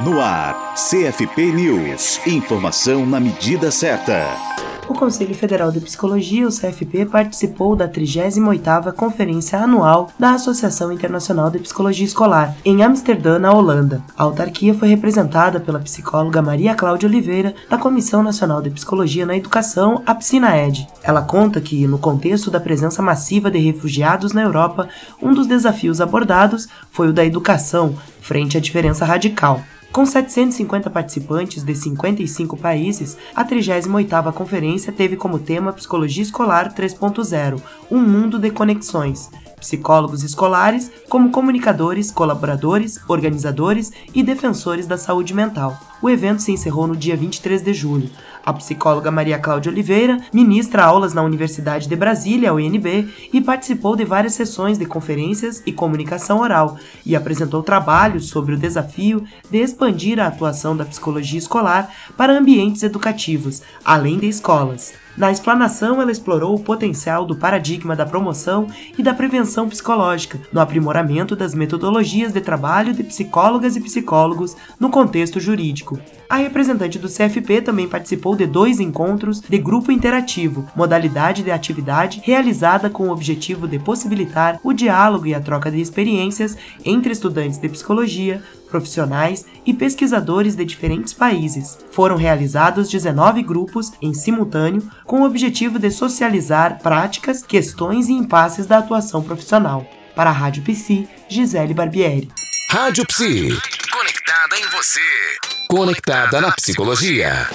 No ar, CFP News. Informação na medida certa. O Conselho Federal de Psicologia, o CFP, participou da 38ª Conferência Anual da Associação Internacional de Psicologia Escolar, em Amsterdã, na Holanda. A autarquia foi representada pela psicóloga Maria Cláudia Oliveira, da Comissão Nacional de Psicologia na Educação, a PSINAED. Ela conta que, no contexto da presença massiva de refugiados na Europa, um dos desafios abordados foi o da educação, frente à diferença radical. Com 750 participantes de 55 países, a 38ª conferência teve como tema Psicologia Escolar 3.0, um mundo de conexões. Psicólogos escolares como comunicadores, colaboradores, organizadores e defensores da saúde mental. O evento se encerrou no dia 23 de julho. A psicóloga Maria Cláudia Oliveira ministra aulas na Universidade de Brasília, UNB, e participou de várias sessões de conferências e comunicação oral, e apresentou trabalhos sobre o desafio de expandir a atuação da psicologia escolar para ambientes educativos, além de escolas. Na explanação, ela explorou o potencial do paradigma da promoção e da prevenção psicológica, no aprimoramento das metodologias de trabalho de psicólogas e psicólogos no contexto jurídico. A representante do CFP também participou de dois encontros de grupo interativo, modalidade de atividade realizada com o objetivo de possibilitar o diálogo e a troca de experiências entre estudantes de psicologia, profissionais e pesquisadores de diferentes países. Foram realizados 19 grupos em simultâneo com o objetivo de socializar práticas, questões e impasses da atuação profissional. Para a Rádio Psi, Gisele Barbieri. Rádio Psi. Conectada em você. Conectada na psicologia.